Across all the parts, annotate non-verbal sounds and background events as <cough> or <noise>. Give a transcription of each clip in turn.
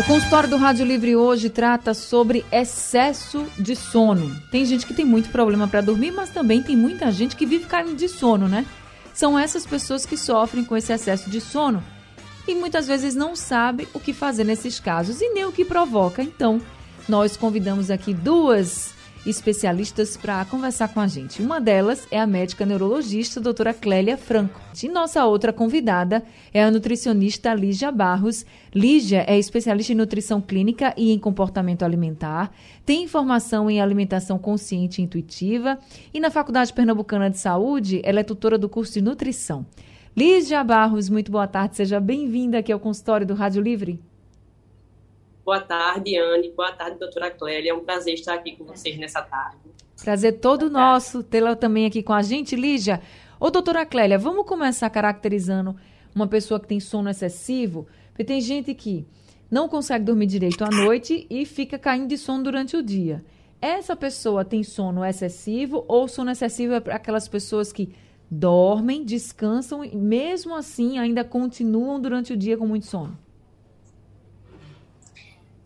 O consultório do Rádio Livre hoje trata sobre excesso de sono. Tem gente que tem muito problema para dormir, mas também tem muita gente que vive caindo de sono, né? São essas pessoas que sofrem com esse excesso de sono e muitas vezes não sabe o que fazer nesses casos e nem o que provoca. Então, nós convidamos aqui duas especialistas para conversar com a gente. Uma delas é a médica neurologista doutora Clélia Franco. E nossa outra convidada é a nutricionista Lígia Barros. Lígia é especialista em nutrição clínica e em comportamento alimentar, tem formação em alimentação consciente e intuitiva e na Faculdade Pernambucana de Saúde ela é tutora do curso de nutrição. Lígia Barros, muito boa tarde, seja bem-vinda aqui ao consultório do Rádio Livre. Boa tarde, Anne. Boa tarde, doutora Clélia. É um prazer estar aqui com vocês nessa tarde. Prazer todo Boa nosso tê-la também aqui com a gente, Lígia. Ô, doutora Clélia, vamos começar caracterizando uma pessoa que tem sono excessivo? Porque tem gente que não consegue dormir direito à noite e fica caindo de sono durante o dia. Essa pessoa tem sono excessivo ou sono excessivo é para aquelas pessoas que dormem, descansam e mesmo assim ainda continuam durante o dia com muito sono?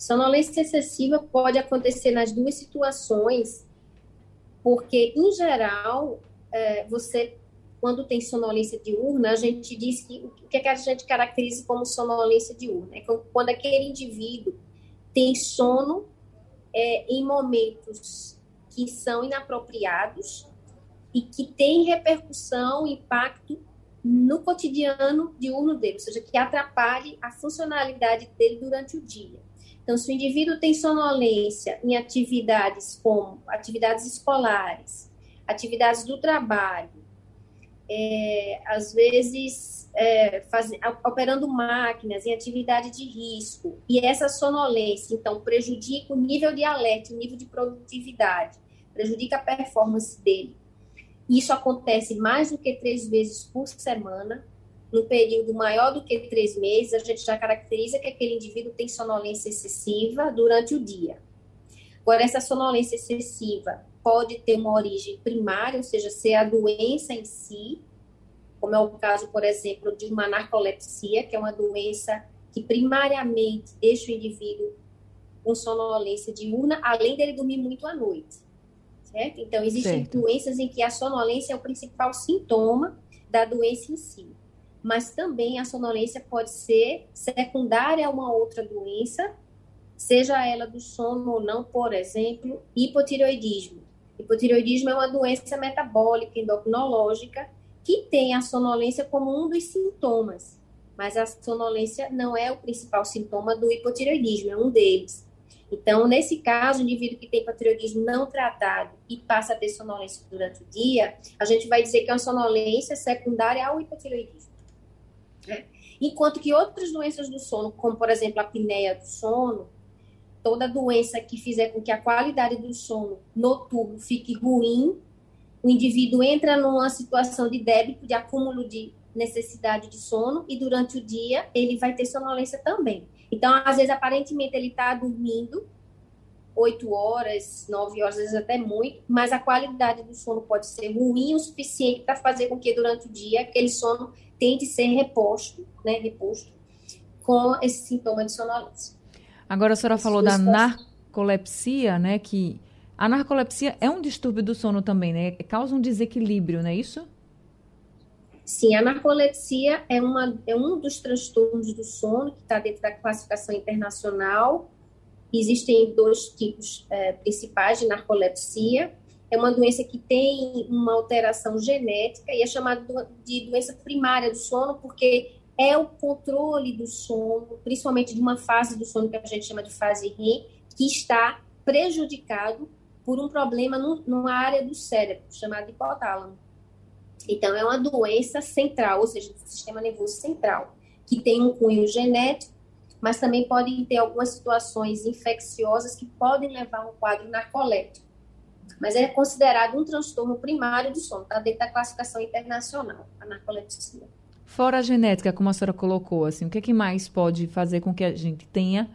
Sonolência excessiva pode acontecer nas duas situações, porque, em geral, é, você, quando tem sonolência diurna, a gente diz que o que, é que a gente caracteriza como sonolência diurna? É quando aquele indivíduo tem sono é, em momentos que são inapropriados e que tem repercussão, impacto no cotidiano diurno dele, ou seja, que atrapalhe a funcionalidade dele durante o dia. Então, se o indivíduo tem sonolência em atividades como atividades escolares, atividades do trabalho, é, às vezes é, faz, operando máquinas em atividade de risco, e essa sonolência, então, prejudica o nível de alerta, o nível de produtividade, prejudica a performance dele. Isso acontece mais do que três vezes por semana, no período maior do que três meses, a gente já caracteriza que aquele indivíduo tem sonolência excessiva durante o dia. Agora, essa sonolência excessiva pode ter uma origem primária, ou seja, ser a doença em si, como é o caso, por exemplo, de uma narcolepsia, que é uma doença que primariamente deixa o indivíduo com sonolência diurna, além dele dormir muito à noite. Certo? Então, existem certo. doenças em que a sonolência é o principal sintoma da doença em si mas também a sonolência pode ser secundária a uma outra doença, seja ela do sono ou não, por exemplo, hipotireoidismo. Hipotireoidismo é uma doença metabólica endocrinológica que tem a sonolência como um dos sintomas, mas a sonolência não é o principal sintoma do hipotireoidismo, é um deles. Então, nesse caso, o indivíduo que tem hipotireoidismo não tratado e passa a ter sonolência durante o dia, a gente vai dizer que é uma sonolência secundária ao hipotireoidismo. Né? Enquanto que outras doenças do sono, como por exemplo a apneia do sono, toda doença que fizer com que a qualidade do sono noturno fique ruim, o indivíduo entra numa situação de débito, de acúmulo de necessidade de sono, e durante o dia ele vai ter sonolência também. Então, às vezes, aparentemente, ele está dormindo oito horas, nove horas, às vezes até muito, mas a qualidade do sono pode ser ruim o suficiente para fazer com que durante o dia aquele sono tem de ser reposto, né, reposto com esse sintoma de sonolência. Agora a senhora falou da narcolepsia, né, que a narcolepsia é um distúrbio do sono também, né? Causa um desequilíbrio, não é isso? Sim, a narcolepsia é, uma, é um dos transtornos do sono que está dentro da classificação internacional. Existem dois tipos é, principais de narcolepsia é uma doença que tem uma alteração genética e é chamada de doença primária do sono, porque é o controle do sono, principalmente de uma fase do sono que a gente chama de fase REM, que está prejudicado por um problema no, numa área do cérebro, chamada hipotálamo. Então, é uma doença central, ou seja, do sistema nervoso central, que tem um cunho genético, mas também podem ter algumas situações infecciosas que podem levar a um quadro narcoléptico. mas é considerado um transtorno primário do sono, está dentro da classificação internacional, a narcolepsia. Fora a genética, como a senhora colocou, assim, o que, é que mais pode fazer com que a gente tenha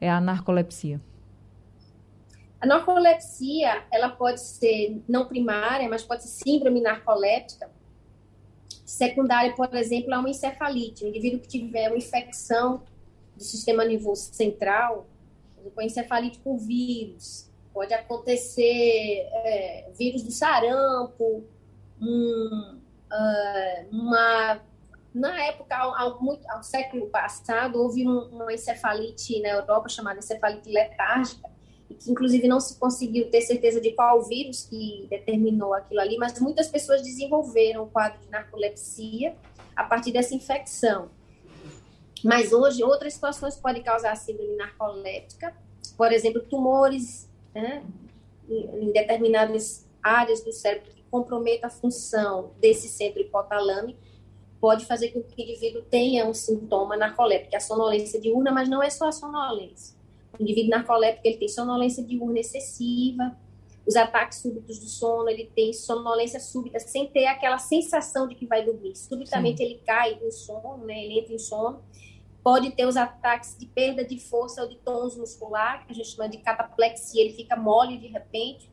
é a narcolepsia? A narcolepsia, ela pode ser não primária, mas pode ser síndrome narcoléptica. Secundária, por exemplo, é uma encefalite. O indivíduo que tiver uma infecção do sistema nervoso central, com encefalite por vírus, pode acontecer é, vírus do sarampo, um, uh, uma na época, ao, muito, ao século passado, houve um, uma encefalite na Europa chamada encefalite letárgica, e que inclusive não se conseguiu ter certeza de qual vírus que determinou aquilo ali, mas muitas pessoas desenvolveram o quadro de narcolepsia a partir dessa infecção. Mas hoje, outras situações podem causar síndrome narcoléptica, por exemplo, tumores né, em determinadas áreas do cérebro que comprometam a função desse centro hipotalâmico, pode fazer com que o indivíduo tenha um sintoma narcoléptico, a sonolência diurna, mas não é só a sonolência. O indivíduo narcoléptico ele tem sonolência diurna excessiva, os ataques súbitos do sono, ele tem sonolência súbita, sem ter aquela sensação de que vai dormir. Subitamente Sim. ele cai em sono, né? ele entra em sono. Pode ter os ataques de perda de força ou de tônus muscular, que a gente chama de cataplexia, ele fica mole de repente,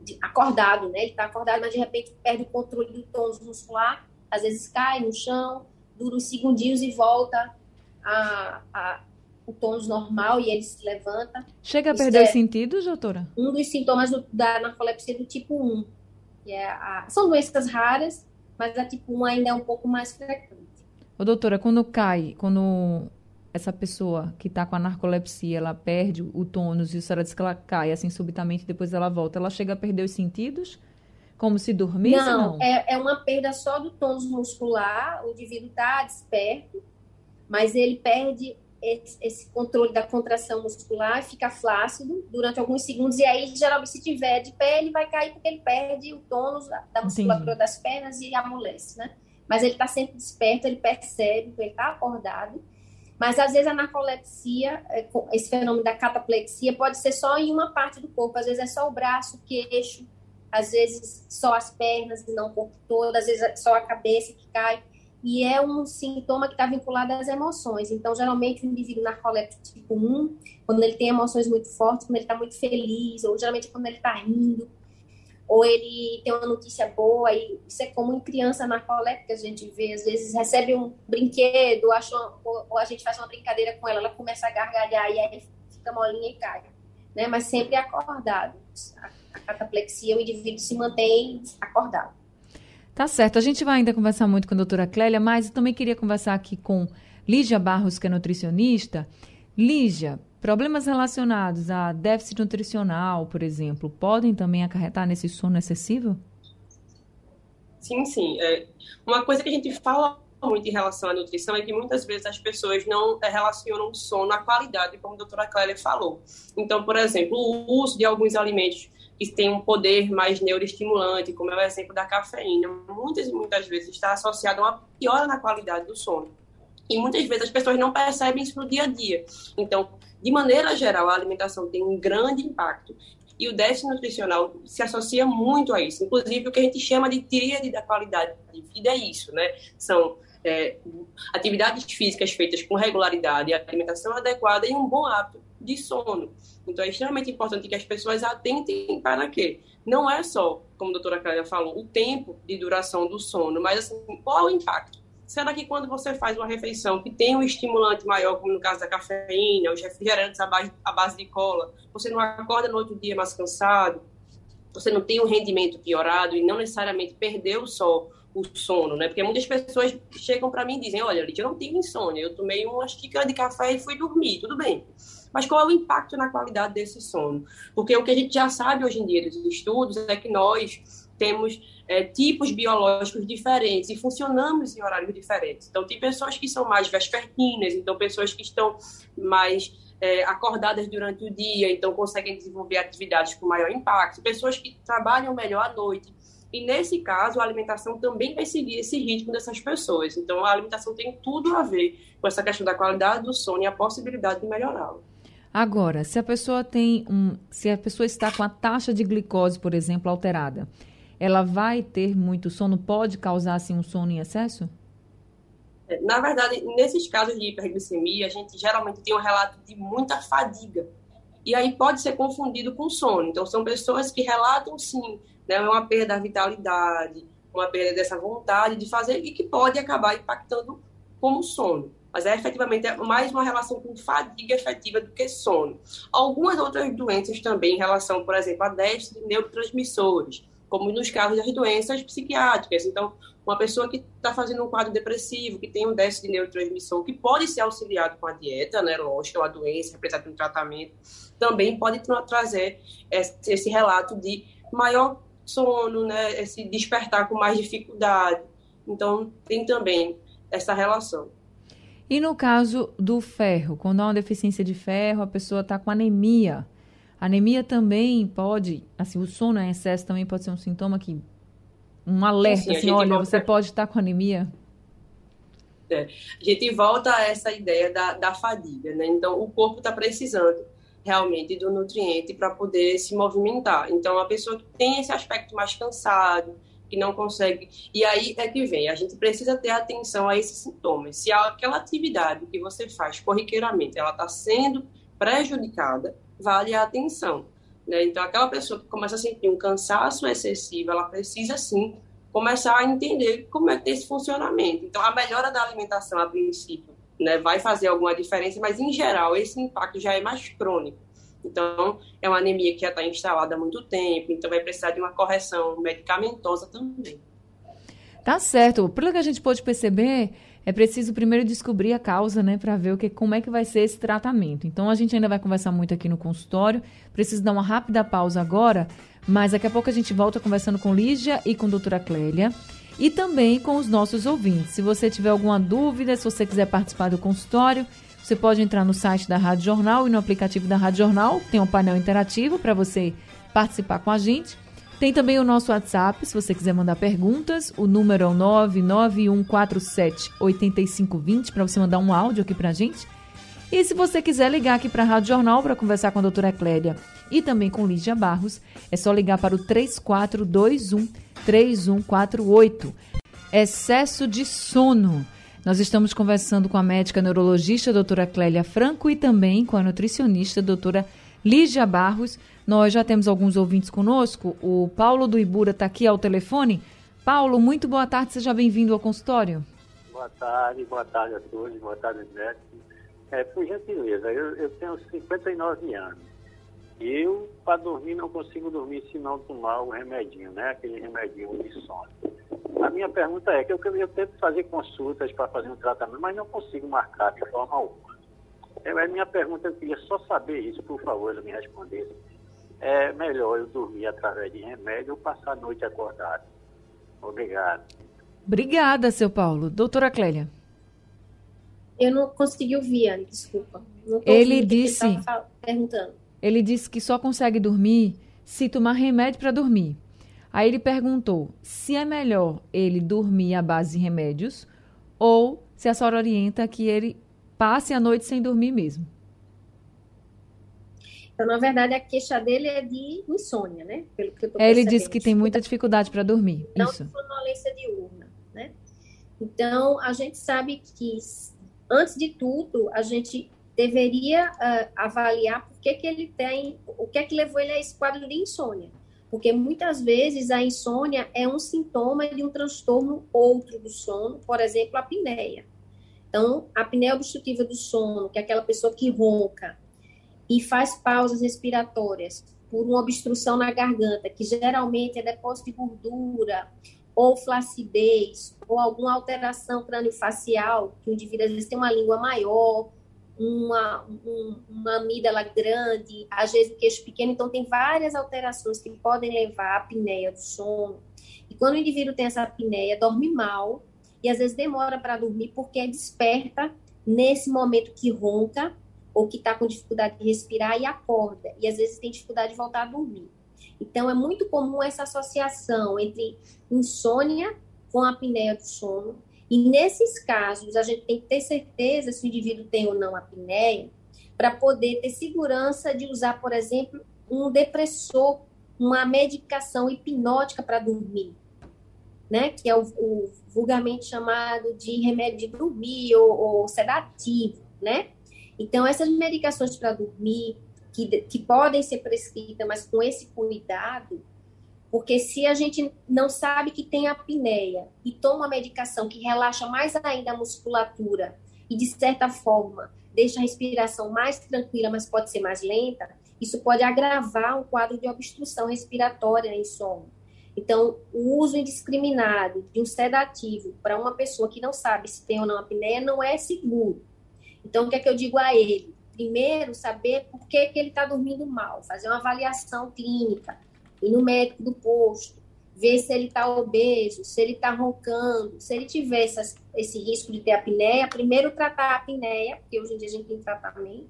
de, acordado, né? Ele está acordado, mas de repente perde o controle do tônus muscular às vezes cai no chão, dura uns segundinhos e volta a, a o tônus normal e ele se levanta. Chega a perder é os sentidos, doutora? Um dos sintomas do, da narcolepsia do tipo 1. Que é a, são doenças raras, mas a tipo 1 ainda é um pouco mais frequente. Ô, doutora, quando cai, quando essa pessoa que está com a narcolepsia, ela perde o tônus e a senhora diz que ela cai assim subitamente depois ela volta, ela chega a perder os sentidos? Como se dormisse? Não, não? É, é uma perda só do tônus muscular, o indivíduo está desperto, mas ele perde esse, controle da contração muscular, fica flácido durante alguns segundos, e aí, geralmente, se tiver de pé, ele vai cair porque ele perde o tônus da musculatura Entendi. das pernas e amolece, né? Mas ele está sempre desperto, ele percebe, ele está acordado. Mas às vezes a narcolepsia, é, esse fenômeno da cataplexia, pode ser só em uma parte do corpo, às vezes é só o braço, o queixo, às vezes só as pernas e não o corpo todo, às vezes é só a cabeça que cai. E é um sintoma que está vinculado às emoções. Então, geralmente, o indivíduo narcoléptico tipo 1, quando ele tem emoções muito fortes, quando ele está muito feliz, ou geralmente quando ele está rindo, ou ele tem uma notícia boa, e isso é como em criança narcoléptica, a gente vê, às vezes recebe um brinquedo, acha uma, ou a gente faz uma brincadeira com ela, ela começa a gargalhar e aí fica molinha e cai. Né? Mas sempre acordado a cataplexia, o indivíduo se mantém acordado. Tá certo. A gente vai ainda conversar muito com a doutora Clélia, mas eu também queria conversar aqui com Lígia Barros, que é nutricionista. Lígia, problemas relacionados a déficit nutricional, por exemplo, podem também acarretar nesse sono excessivo? Sim, sim. É, uma coisa que a gente fala muito em relação à nutrição é que muitas vezes as pessoas não é, relacionam o sono à qualidade, como a doutora Clélia falou. Então, por exemplo, o uso de alguns alimentos que tem um poder mais neuroestimulante, como é o exemplo da cafeína, muitas e muitas vezes está associado a uma piora na qualidade do sono. E muitas vezes as pessoas não percebem isso no dia a dia. Então, de maneira geral, a alimentação tem um grande impacto. E o déficit nutricional se associa muito a isso. Inclusive, o que a gente chama de tríade da qualidade de vida é isso, né? São é, atividades físicas feitas com regularidade, alimentação adequada e um bom hábito de sono. Então, é extremamente importante que as pessoas atentem para quê? Não é só, como a doutora Clélia falou, o tempo de duração do sono, mas assim, qual é o impacto? Será que quando você faz uma refeição que tem um estimulante maior, como no caso da cafeína, os refrigerantes à base, à base de cola, você não acorda no outro dia mais cansado, você não tem um rendimento piorado e não necessariamente perdeu só o sono, né? Porque muitas pessoas chegam para mim e dizem: Olha, eu não tive insônia, eu tomei uma xícara de café e fui dormir, tudo bem. Mas qual é o impacto na qualidade desse sono? Porque o que a gente já sabe hoje em dia dos estudos é que nós temos é, tipos biológicos diferentes e funcionamos em horários diferentes. Então, tem pessoas que são mais vespertinas, então, pessoas que estão mais é, acordadas durante o dia, então conseguem desenvolver atividades com maior impacto, pessoas que trabalham melhor à noite. E nesse caso, a alimentação também vai seguir esse ritmo dessas pessoas. Então, a alimentação tem tudo a ver com essa questão da qualidade do sono e a possibilidade de melhorá-lo. Agora, se a pessoa tem um, se a pessoa está com a taxa de glicose, por exemplo, alterada, ela vai ter muito sono, pode causar assim um sono em excesso? É, na verdade, nesses casos de hiperglicemia, a gente geralmente tem um relato de muita fadiga. E aí pode ser confundido com sono. Então, são pessoas que relatam, sim, né, uma perda da vitalidade, uma perda dessa vontade de fazer e que pode acabar impactando como sono. Mas é efetivamente é mais uma relação com fadiga efetiva do que sono. Algumas outras doenças também em relação, por exemplo, a déficit de neurotransmissores, como nos casos das doenças psiquiátricas. Então, uma pessoa que está fazendo um quadro depressivo, que tem um déficit de neurotransmissor, que pode ser auxiliado com a dieta, né, lógico, a doença, representada no tratamento, também pode tra trazer esse relato de maior sono, né, esse despertar com mais dificuldade. Então, tem também essa relação. E no caso do ferro, quando há uma deficiência de ferro, a pessoa está com anemia. Anemia também pode, assim, o sono em excesso também pode ser um sintoma que um alerta, Sim, assim, olha, você pode estar com anemia? É. A gente volta a essa ideia da, da fadiga, né? Então, o corpo está precisando realmente do nutriente para poder se movimentar. Então, a pessoa que tem esse aspecto mais cansado, que não consegue. E aí é que vem, a gente precisa ter atenção a esses sintomas. Se aquela atividade que você faz corriqueiramente ela está sendo prejudicada, vale a atenção. Né? Então, aquela pessoa que começa a sentir um cansaço excessivo, ela precisa sim começar a entender como é que tem esse funcionamento. Então, a melhora da alimentação, a princípio, né, vai fazer alguma diferença, mas em geral esse impacto já é mais crônico. Então, é uma anemia que já está instalada há muito tempo, então vai precisar de uma correção medicamentosa também. Tá certo. Pelo que a gente pôde perceber, é preciso primeiro descobrir a causa, né, para ver o que, como é que vai ser esse tratamento. Então a gente ainda vai conversar muito aqui no consultório. Preciso dar uma rápida pausa agora, mas daqui a pouco a gente volta conversando com Lígia e com a doutora Clélia e também com os nossos ouvintes. Se você tiver alguma dúvida, se você quiser participar do consultório, você pode entrar no site da Rádio Jornal e no aplicativo da Rádio Jornal, tem um painel interativo para você participar com a gente. Tem também o nosso WhatsApp, se você quiser mandar perguntas. O número é o 991478520 para você mandar um áudio aqui para a gente. E se você quiser ligar aqui para a Rádio Jornal para conversar com a doutora Clélia e também com Lígia Barros, é só ligar para o 3421 3148. Excesso de sono. Nós estamos conversando com a médica neurologista doutora Clélia Franco e também com a nutricionista doutora Lígia Barros. Nós já temos alguns ouvintes conosco. O Paulo do Ibura está aqui ao telefone. Paulo, muito boa tarde, seja bem-vindo ao consultório. Boa tarde, boa tarde a todos, boa tarde, médico. É, por gentileza, eu, eu tenho 59 anos. Eu, para dormir, não consigo dormir se não tomar o remedinho, né? Aquele remedinho de sono. A minha pergunta é que eu, eu tento fazer consultas para fazer um tratamento, mas não consigo marcar de forma alguma. É, a minha pergunta, eu queria só saber isso, por favor, me responder. É melhor eu dormir através de remédio ou passar a noite acordado? Obrigado. Obrigada, seu Paulo. Doutora Clélia. Eu não consegui ouvir, Anne, desculpa. ele disse. Ele, perguntando. ele disse que só consegue dormir se tomar remédio para dormir. Aí ele perguntou se é melhor ele dormir à base de remédios ou se a senhora orienta que ele passe a noite sem dormir mesmo. Então, na verdade, a queixa dele é de insônia, né? Pelo que eu tô Ele disse que tem muita dificuldade para dormir. Não Isso. de sonolência diurna, né? Então, a gente sabe que, antes de tudo, a gente deveria uh, avaliar por que, que ele tem, o que é que levou ele a esse quadro de insônia porque muitas vezes a insônia é um sintoma de um transtorno outro do sono, por exemplo, a apneia. Então, a apneia obstrutiva do sono, que é aquela pessoa que ronca e faz pausas respiratórias por uma obstrução na garganta, que geralmente é depósito de gordura, ou flacidez, ou alguma alteração craniofacial, que o indivíduo às vezes tem uma língua maior, uma, um, uma amígdala grande, às vezes o queixo pequeno, então tem várias alterações que podem levar à apneia do sono. E quando o indivíduo tem essa apneia, dorme mal e às vezes demora para dormir porque é desperta nesse momento que ronca ou que está com dificuldade de respirar e acorda. E às vezes tem dificuldade de voltar a dormir. Então é muito comum essa associação entre insônia com a apneia do sono e nesses casos, a gente tem que ter certeza se o indivíduo tem ou não apneia, para poder ter segurança de usar, por exemplo, um depressor, uma medicação hipnótica para dormir, né? Que é o, o, vulgarmente chamado de remédio de dormir ou, ou sedativo, né? Então, essas medicações para dormir, que, que podem ser prescritas, mas com esse cuidado, porque se a gente não sabe que tem apneia e toma uma medicação que relaxa mais ainda a musculatura e, de certa forma, deixa a respiração mais tranquila, mas pode ser mais lenta, isso pode agravar um quadro de obstrução respiratória em sono. Então, o uso indiscriminado de um sedativo para uma pessoa que não sabe se tem ou não apneia não é seguro. Então, o que é que eu digo a ele? Primeiro, saber por que, que ele está dormindo mal, fazer uma avaliação clínica, ir no médico do posto, ver se ele está obeso, se ele está roncando, se ele tiver essas, esse risco de ter apneia, primeiro tratar a apneia, porque hoje em dia a gente tem tratamento,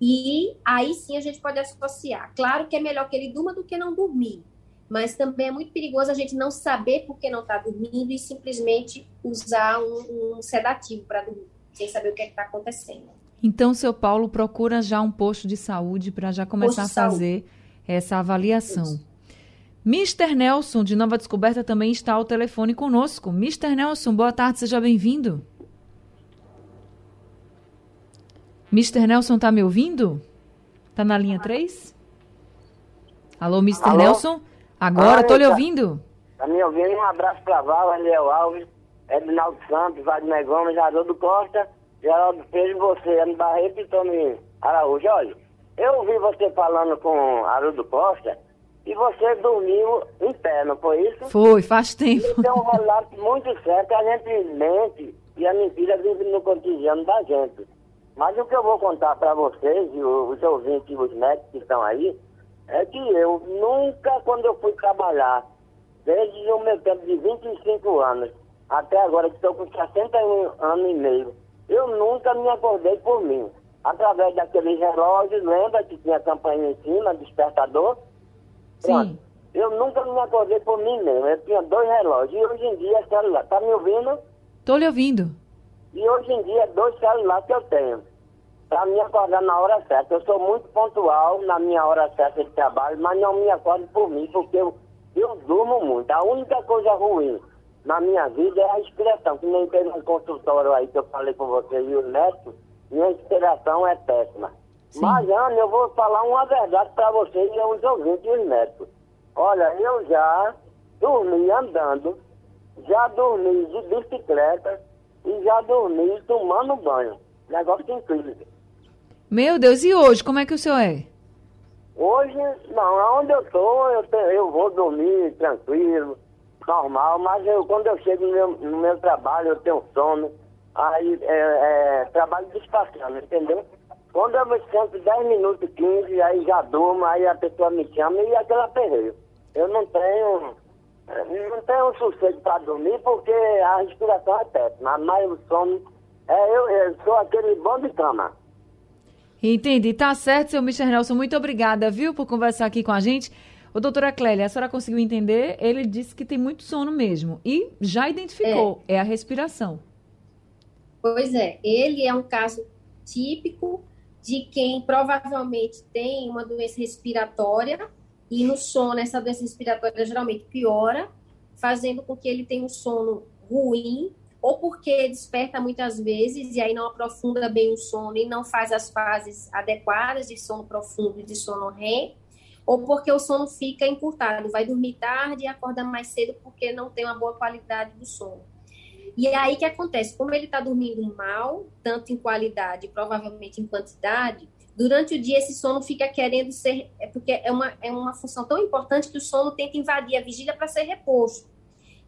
e aí sim a gente pode associar. Claro que é melhor que ele durma do que não dormir, mas também é muito perigoso a gente não saber por que não está dormindo e simplesmente usar um, um sedativo para dormir, sem saber o que é está acontecendo. Então, seu Paulo procura já um posto de saúde para já começar a fazer saúde. Essa avaliação. Mr. Nelson, de Nova Descoberta, também está ao telefone conosco. Mr. Nelson, boa tarde, seja bem-vindo. Mr. Nelson, está me ouvindo? Está na linha 3? Alô, Mr. Alô? Nelson? Agora, estou lhe ouvindo. Está me ouvindo? Um abraço para Val, Ariel Alves, Edinaldo Santos, Wagner Gomes, Haroldo Costa, Geraldo Pedro, você, Ana Barreto e Tony Araújo. Olha, eu ouvi você falando com Haroldo Costa e você dormiu em pé, não foi isso? Foi, faz tempo. É um relato muito certo, a gente mente e a mentira vive no cotidiano da gente. Mas o que eu vou contar para vocês, e os ouvintes e os médicos que estão aí, é que eu nunca, quando eu fui trabalhar, desde o meu tempo de 25 anos, até agora que estou com 61 anos e meio, eu nunca me acordei por mim. Através daqueles relógios, lembra que tinha campanha em cima, despertador? Sim. Eu nunca me acordei por mim mesmo. Eu tinha dois relógios. E hoje em dia é celular. Tá me ouvindo? Tô lhe ouvindo. E hoje em dia é dois celulares que eu tenho. Para me acordar na hora certa. Eu sou muito pontual na minha hora certa de trabalho, mas não me acordo por mim, porque eu, eu durmo muito. A única coisa ruim na minha vida é a inspiração. Que nem teve um consultório aí que eu falei com você e o neto, minha inspiração é péssima. Sim. Mas, Ana, eu vou falar uma verdade para vocês e aos ouvintes e os médicos. Olha, eu já dormi andando, já dormi de bicicleta e já dormi tomando banho. Negócio incrível. Meu Deus, e hoje, como é que o senhor é? Hoje, não, onde eu tô, eu, eu vou dormir tranquilo, normal, mas eu, quando eu chego no meu, no meu trabalho, eu tenho sono, aí é, é trabalho despassando, entendeu? Quando eu me sento 10 minutos, 15, aí já durmo, aí a pessoa me chama e aquela perreio. Eu não tenho, não tenho sossego para dormir porque a respiração é péssima, mas o sono, é, eu, eu sou aquele bom de cama. Entendi, tá certo, seu Mr. Nelson, muito obrigada, viu, por conversar aqui com a gente. Ô, doutora Clélia, a senhora conseguiu entender? Ele disse que tem muito sono mesmo e já identificou, é, é a respiração. Pois é, ele é um caso típico de quem provavelmente tem uma doença respiratória e no sono essa doença respiratória geralmente piora, fazendo com que ele tenha um sono ruim ou porque desperta muitas vezes e aí não aprofunda bem o sono e não faz as fases adequadas de sono profundo e de sono REM, ou porque o sono fica encurtado, vai dormir tarde e acorda mais cedo porque não tem uma boa qualidade do sono. E é aí que acontece, como ele está dormindo mal, tanto em qualidade, provavelmente em quantidade, durante o dia esse sono fica querendo ser, é porque é uma, é uma função tão importante que o sono tenta invadir a vigília para ser reposto.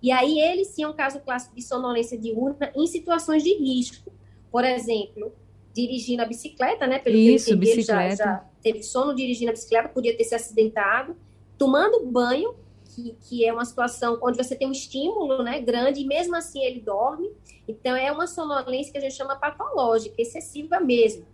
E aí ele sim é um caso clássico de sonolência diurna em situações de risco. Por exemplo, dirigindo a bicicleta, né? Pelo Isso, que bicicleta. Já, já teve sono dirigindo a bicicleta, podia ter se acidentado, tomando banho que, que é uma situação onde você tem um estímulo né, grande e mesmo assim ele dorme. Então, é uma sonolência que a gente chama patológica, excessiva mesmo.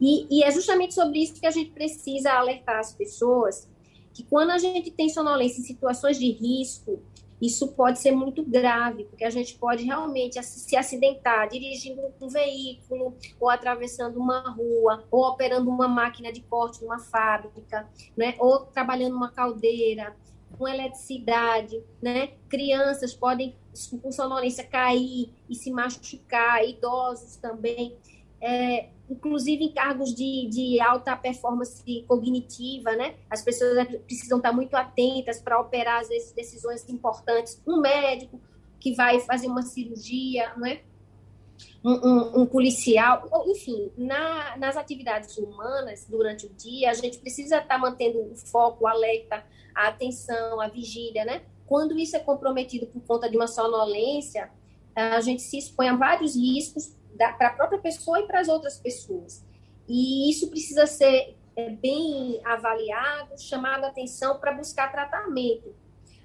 E, e, é justamente sobre isso que a gente precisa alertar as pessoas, que quando a gente tem sonolência em situações de risco, isso pode ser muito grave, porque a gente pode realmente se acidentar dirigindo um veículo, ou atravessando uma rua, ou operando uma máquina de corte numa fábrica, né? ou trabalhando numa caldeira, com eletricidade, né? Crianças podem, com sonolência, cair e se machucar, idosos também. É, inclusive em cargos de, de alta performance cognitiva, né? As pessoas precisam estar muito atentas para operar, vezes, decisões importantes. Um médico que vai fazer uma cirurgia, não é? Um, um, policial, enfim, na, nas atividades humanas, durante o dia, a gente precisa estar mantendo o foco, o alerta, a atenção, a vigília, né? Quando isso é comprometido por conta de uma sonolência, a gente se expõe a vários riscos para a própria pessoa e para as outras pessoas. E isso precisa ser é, bem avaliado, chamado a atenção para buscar tratamento.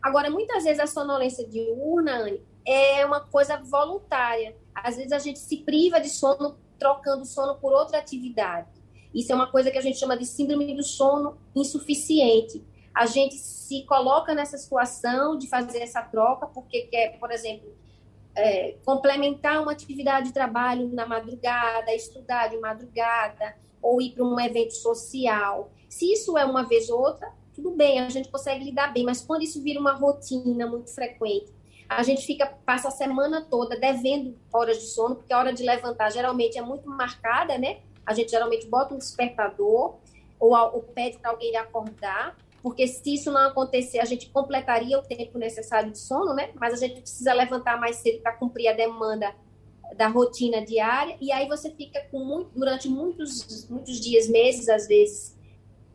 Agora, muitas vezes a sonolência diurna, Anne, é uma coisa voluntária. Às vezes a gente se priva de sono trocando sono por outra atividade. Isso é uma coisa que a gente chama de síndrome do sono insuficiente. A gente se coloca nessa situação de fazer essa troca porque quer, por exemplo, é, complementar uma atividade de trabalho na madrugada, estudar de madrugada, ou ir para um evento social. Se isso é uma vez ou outra, tudo bem, a gente consegue lidar bem, mas quando isso vira uma rotina muito frequente, a gente fica passa a semana toda devendo horas de sono, porque a hora de levantar geralmente é muito marcada, né? A gente geralmente bota um despertador ou, ou pede para alguém acordar porque se isso não acontecer, a gente completaria o tempo necessário de sono, né? Mas a gente precisa levantar mais cedo para cumprir a demanda da rotina diária, e aí você fica com muito, durante muitos, muitos dias, meses, às vezes,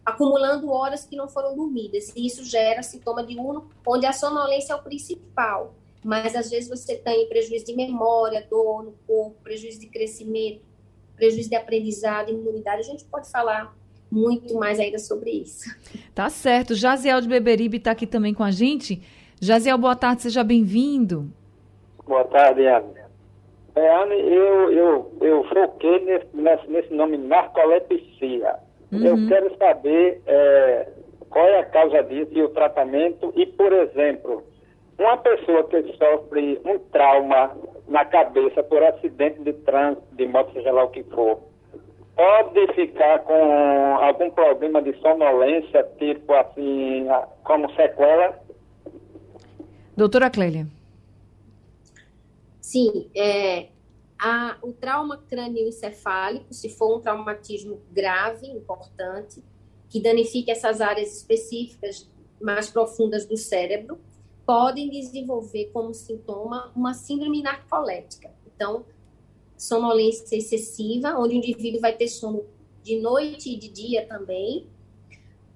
acumulando horas que não foram dormidas, e isso gera sintoma de uno, onde a sonolência é o principal, mas às vezes você tem prejuízo de memória, dor no corpo, prejuízo de crescimento, prejuízo de aprendizado, imunidade, a gente pode falar muito mais ainda sobre isso. Tá certo. Jaziel de Beberibe está aqui também com a gente. Jaziel, boa tarde, seja bem-vindo. Boa tarde, Anne. É, Anne, eu, eu, eu foquei nesse, nesse nome narcolepsia. Uhum. Eu quero saber é, qual é a causa disso e o tratamento. E, por exemplo, uma pessoa que sofre um trauma na cabeça por acidente de trânsito, de moto, seja lá o que for, pode ficar com algum problema de sonolência, tipo assim, como sequela? Doutora Clélia. Sim, é, a, o trauma crânioencefálico, se for um traumatismo grave, importante, que danifique essas áreas específicas mais profundas do cérebro, podem desenvolver como sintoma uma síndrome narcolética. Então, sonolência excessiva, onde o indivíduo vai ter sono de noite e de dia também,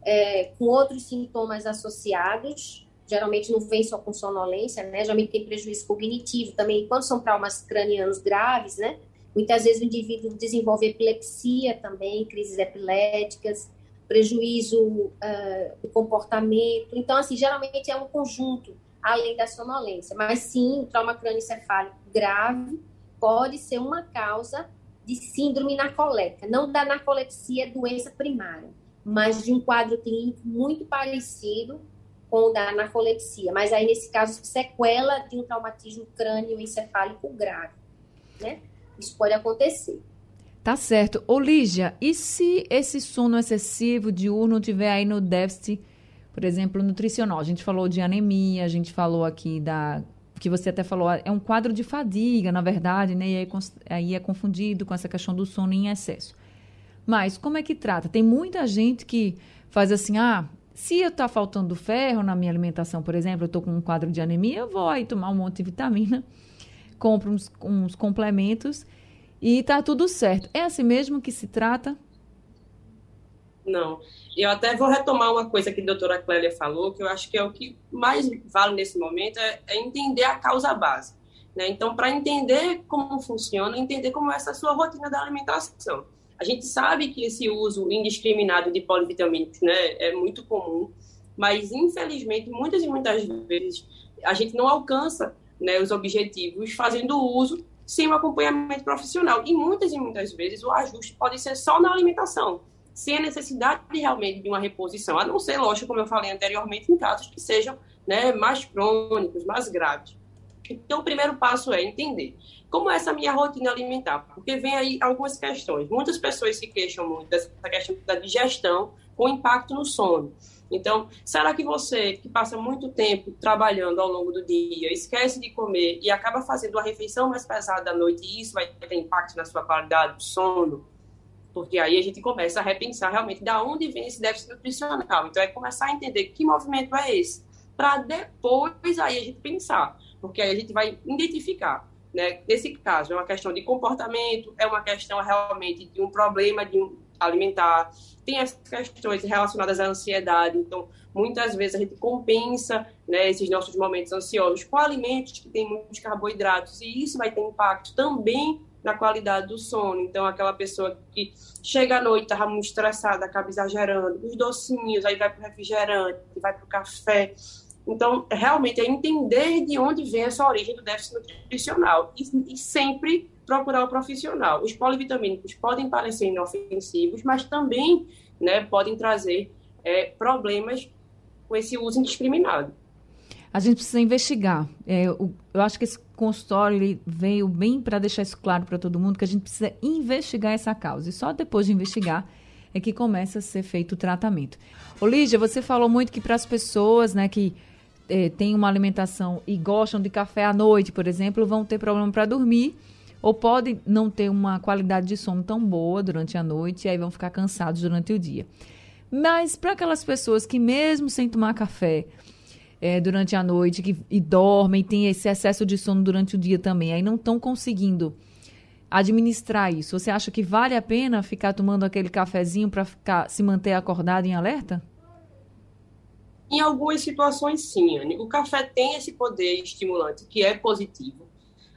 é, com outros sintomas associados, geralmente não vem só com sonolência, né? Geralmente tem prejuízo cognitivo também, quando são traumas cranianos graves, né? Muitas vezes o indivíduo desenvolve epilepsia também, crises epiléticas, prejuízo uh, do comportamento. Então, assim, geralmente é um conjunto, além da sonolência. Mas sim, o trauma crânioencefálico grave pode ser uma causa de síndrome narcolética, não da narcolepsia doença primária, mas de um quadro clínico muito parecido com o da narcolepsia, mas aí nesse caso sequela de um traumatismo crânioencefálico grave, né? Isso pode acontecer. Tá certo. Ô Lígia, e se esse sono excessivo diurno tiver aí no déficit, por exemplo, nutricional? A gente falou de anemia, a gente falou aqui da que você até falou, é um quadro de fadiga, na verdade, né? E aí, aí é confundido com essa questão do sono em excesso. Mas como é que trata? Tem muita gente que faz assim, ah, se eu tá faltando ferro na minha alimentação, por exemplo, eu estou com um quadro de anemia, eu vou aí tomar um monte de vitamina, <laughs> compro uns, uns complementos e tá tudo certo. É assim mesmo que se trata? Não. Eu até vou retomar uma coisa que a doutora Clélia falou, que eu acho que é o que mais vale nesse momento, é, é entender a causa base. Né? Então, para entender como funciona, entender como é essa sua rotina da alimentação. A gente sabe que esse uso indiscriminado de polivitamínicos né, é muito comum, mas, infelizmente, muitas e muitas vezes, a gente não alcança né, os objetivos fazendo uso sem um acompanhamento profissional. E muitas e muitas vezes o ajuste pode ser só na alimentação sem a necessidade realmente de uma reposição, a não ser, lógico, como eu falei anteriormente, em casos que sejam né, mais crônicos, mais graves. Então, o primeiro passo é entender como é essa minha rotina alimentar, porque vem aí algumas questões. Muitas pessoas se queixam muito dessa questão da digestão com impacto no sono. Então, será que você, que passa muito tempo trabalhando ao longo do dia, esquece de comer e acaba fazendo uma refeição mais pesada à noite e isso vai ter impacto na sua qualidade do sono? Porque aí a gente começa a repensar realmente da onde vem esse déficit nutricional. Então, é começar a entender que movimento é esse, para depois aí a gente pensar, porque aí a gente vai identificar. Né? Nesse caso, é uma questão de comportamento, é uma questão realmente de um problema de um alimentar, tem as questões relacionadas à ansiedade. Então, muitas vezes a gente compensa né, esses nossos momentos ansiosos com alimentos que têm muitos carboidratos, e isso vai ter impacto também na qualidade do sono. Então, aquela pessoa que chega à noite, estava muito estressada, acaba exagerando, os docinhos, aí vai para o refrigerante, vai para o café. Então, realmente, é entender de onde vem essa origem do déficit nutricional e, e sempre procurar o profissional. Os polivitamínicos podem parecer inofensivos, mas também né, podem trazer é, problemas com esse uso indiscriminado. A gente precisa investigar. É, eu, eu, acho que esse consultório veio bem para deixar isso claro para todo mundo, que a gente precisa investigar essa causa. E só depois de investigar é que começa a ser feito o tratamento. Olígia, você falou muito que para as pessoas né, que é, têm uma alimentação e gostam de café à noite, por exemplo, vão ter problema para dormir ou podem não ter uma qualidade de sono tão boa durante a noite e aí vão ficar cansados durante o dia. Mas para aquelas pessoas que mesmo sem tomar café é, durante a noite que, e dormem, tem esse excesso de sono durante o dia também, aí não estão conseguindo administrar isso. Você acha que vale a pena ficar tomando aquele cafezinho para ficar se manter acordado em alerta? Em algumas situações, sim, Anne. O café tem esse poder estimulante que é positivo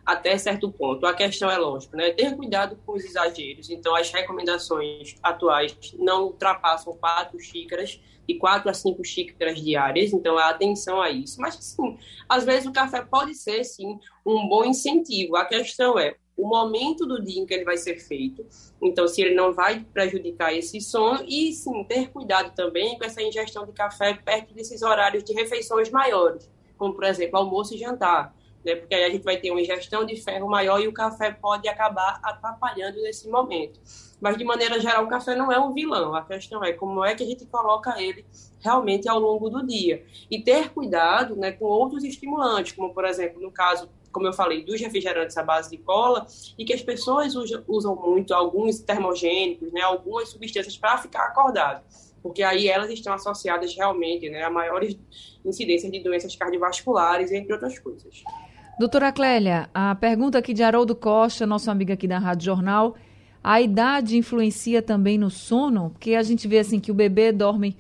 até certo ponto. A questão é lógico, né? Ter cuidado com os exageros. Então, as recomendações atuais não ultrapassam quatro xícaras e quatro a cinco xícaras diárias. Então, atenção a isso. Mas, sim, às vezes o café pode ser, sim, um bom incentivo. A questão é o momento do dia em que ele vai ser feito. Então, se ele não vai prejudicar esse sono e, sim, ter cuidado também com essa ingestão de café perto desses horários de refeições maiores, como, por exemplo, almoço e jantar né? porque aí a gente vai ter uma ingestão de ferro maior e o café pode acabar atrapalhando nesse momento. Mas, de maneira geral, o café não é um vilão. A questão é como é que a gente coloca ele realmente ao longo do dia. E ter cuidado né, com outros estimulantes, como, por exemplo, no caso, como eu falei, dos refrigerantes à base de cola, e que as pessoas usam muito alguns termogênicos, né, algumas substâncias para ficar acordado porque aí elas estão associadas realmente né, a maiores incidências de doenças cardiovasculares, entre outras coisas. Doutora Clélia, a pergunta aqui de Haroldo Costa, nosso amigo aqui da Rádio Jornal. A idade influencia também no sono? Porque a gente vê assim que o bebê dorme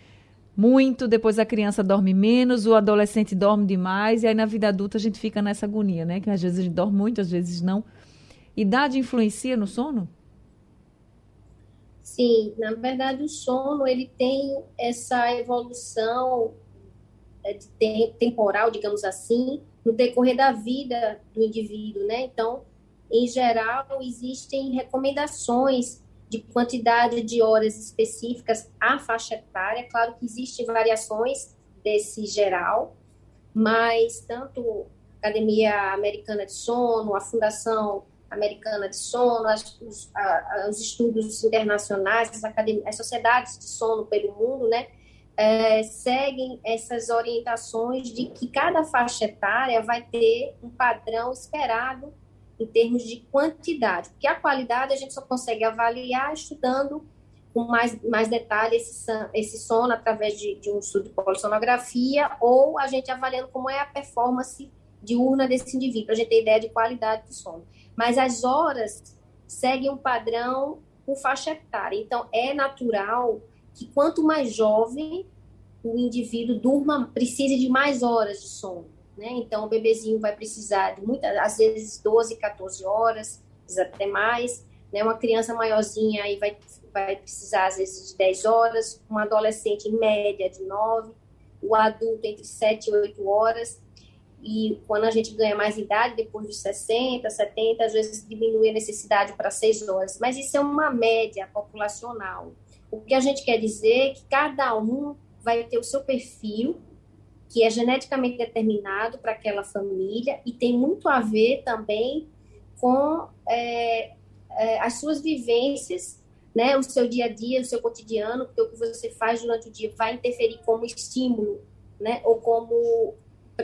muito, depois a criança dorme menos, o adolescente dorme demais, e aí na vida adulta a gente fica nessa agonia, né? Que às vezes a gente dorme muito, às vezes não. Idade influencia no sono? Sim, na verdade o sono ele tem essa evolução é, temporal, digamos assim, no decorrer da vida do indivíduo, né? Então, em geral, existem recomendações de quantidade de horas específicas à faixa etária. Claro que existem variações desse geral, mas tanto a Academia Americana de Sono, a Fundação Americana de Sono, as, os, a, os, estudos internacionais, as, as sociedades de sono pelo mundo, né? É, seguem essas orientações de que cada faixa etária vai ter um padrão esperado em termos de quantidade, porque a qualidade a gente só consegue avaliar estudando com mais, mais detalhe esse, esse sono através de, de um estudo de polissonografia ou a gente avaliando como é a performance diurna desse indivíduo, para a gente ter ideia de qualidade do sono. Mas as horas seguem um padrão por faixa etária, então é natural que quanto mais jovem o indivíduo durma, precise de mais horas de sono. Né? Então, o bebezinho vai precisar de muitas, às vezes 12, 14 horas, até mais. Né? Uma criança maiorzinha aí vai, vai precisar, às vezes, de 10 horas. Um adolescente, em média, de 9. O adulto, entre 7 e 8 horas. E quando a gente ganha mais idade, depois de 60, 70, às vezes diminui a necessidade para 6 horas. Mas isso é uma média populacional. O que a gente quer dizer é que cada um vai ter o seu perfil que é geneticamente determinado para aquela família e tem muito a ver também com é, é, as suas vivências, né, o seu dia a dia, o seu cotidiano, porque o que você faz durante o dia vai interferir como estímulo, né, ou como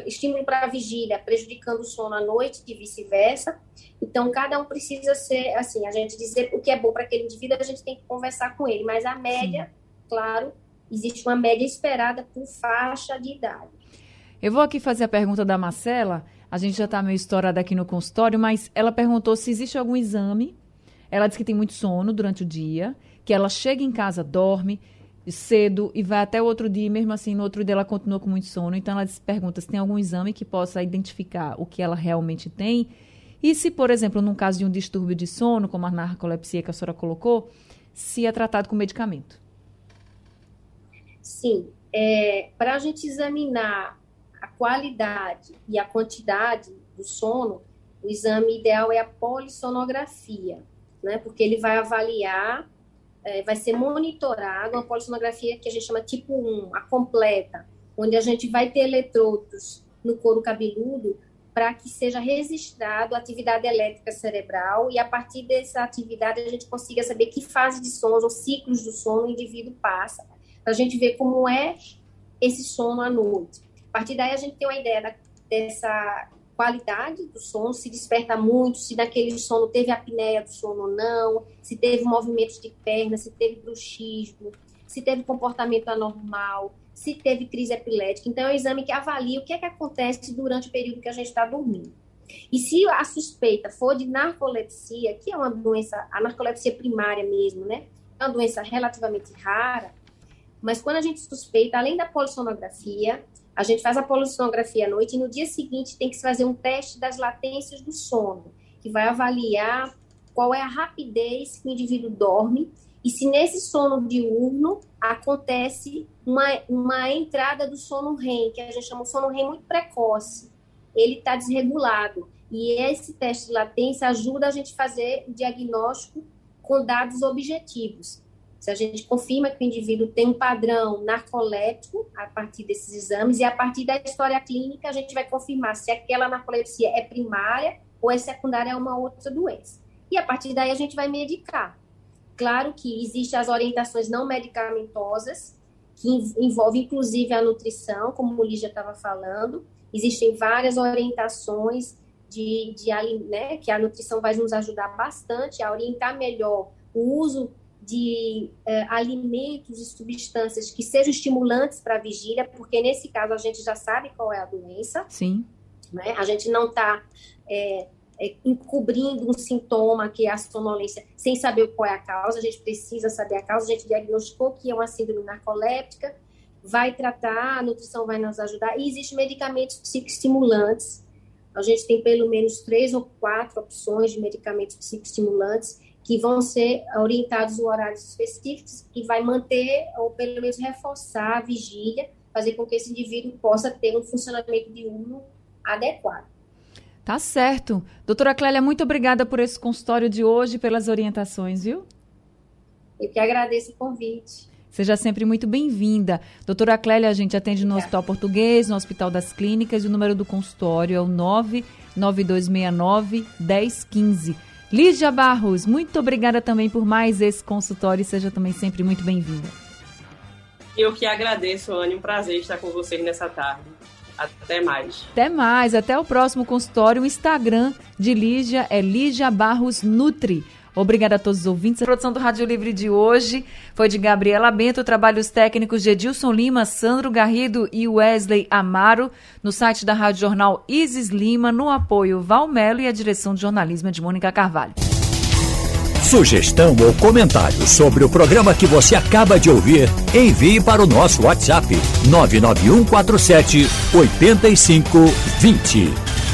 estímulo para a vigília, prejudicando o sono à noite e vice-versa. Então, cada um precisa ser, assim, a gente dizer o que é bom para aquele indivíduo, a gente tem que conversar com ele, mas a média, Sim. claro, existe uma média esperada por faixa de idade. Eu vou aqui fazer a pergunta da Marcela, a gente já está meio estourada aqui no consultório, mas ela perguntou se existe algum exame. Ela disse que tem muito sono durante o dia, que ela chega em casa, dorme, cedo e vai até o outro dia, mesmo assim, no outro dia ela continua com muito sono. Então, ela pergunta se tem algum exame que possa identificar o que ela realmente tem. E se, por exemplo, num caso de um distúrbio de sono, como a narcolepsia que a senhora colocou, se é tratado com medicamento. Sim. É, Para a gente examinar a qualidade e a quantidade do sono, o exame ideal é a polissonografia, né? Porque ele vai avaliar é, vai ser monitorado uma polissonografia que a gente chama tipo 1, a completa, onde a gente vai ter eletrodos no couro cabeludo para que seja registrado a atividade elétrica cerebral e a partir dessa atividade a gente consiga saber que fase de sons ou ciclos do sono o indivíduo passa, para a gente ver como é esse sono à noite. A partir daí a gente tem uma ideia da, dessa qualidade do sono, se desperta muito, se naquele sono teve apneia do sono ou não, se teve movimentos de perna, se teve bruxismo, se teve comportamento anormal, se teve crise epilética. Então, é um exame que avalia o que é que acontece durante o período que a gente está dormindo. E se a suspeita for de narcolepsia, que é uma doença, a narcolepsia primária mesmo, né? É uma doença relativamente rara, mas quando a gente suspeita, além da polissonografia, a gente faz a polissonografia à noite e no dia seguinte tem que se fazer um teste das latências do sono, que vai avaliar qual é a rapidez que o indivíduo dorme e se nesse sono diurno acontece uma, uma entrada do sono REM, que a gente chama de sono REM muito precoce. Ele está desregulado. E esse teste de latência ajuda a gente a fazer o diagnóstico com dados objetivos. Se a gente confirma que o indivíduo tem um padrão narcoléptico a partir desses exames, e a partir da história clínica, a gente vai confirmar se aquela narcolepsia é primária ou é secundária a uma outra doença. E a partir daí a gente vai medicar. Claro que existem as orientações não medicamentosas, que envolvem inclusive a nutrição, como o Lígia estava falando. Existem várias orientações de, de né, que a nutrição vai nos ajudar bastante a orientar melhor o uso de é, alimentos e substâncias que sejam estimulantes para a vigília, porque nesse caso a gente já sabe qual é a doença. Sim. Né? A gente não está é, é, encobrindo um sintoma que é a sonolência sem saber qual é a causa, a gente precisa saber a causa, a gente diagnosticou que é uma síndrome narcoléptica, vai tratar, a nutrição vai nos ajudar, e existem medicamentos psicoestimulantes, a gente tem pelo menos três ou quatro opções de medicamentos psicoestimulantes, que vão ser orientados em horários específicos e vai manter ou pelo menos reforçar a vigília, fazer com que esse indivíduo possa ter um funcionamento diurno adequado. Tá certo. Doutora Clélia, muito obrigada por esse consultório de hoje, pelas orientações, viu? Eu que agradeço o convite. Seja sempre muito bem-vinda. Doutora Clélia, a gente atende no Hospital Português, no Hospital das Clínicas, e o número do consultório é o 99269 1015. Lígia Barros, muito obrigada também por mais esse consultório e seja também sempre muito bem-vinda. Eu que agradeço, Anne, um prazer estar com vocês nessa tarde. Até mais. Até mais, até o próximo consultório. O Instagram de Lígia é Lígia Barros Nutri. Obrigada a todos os ouvintes. A produção do Rádio Livre de hoje foi de Gabriela Bento, trabalhos técnicos de Edilson Lima, Sandro Garrido e Wesley Amaro, no site da Rádio Jornal Isis Lima, no apoio Valmelo e a direção de jornalismo de Mônica Carvalho. Sugestão ou comentário sobre o programa que você acaba de ouvir, envie para o nosso WhatsApp 99147 8520.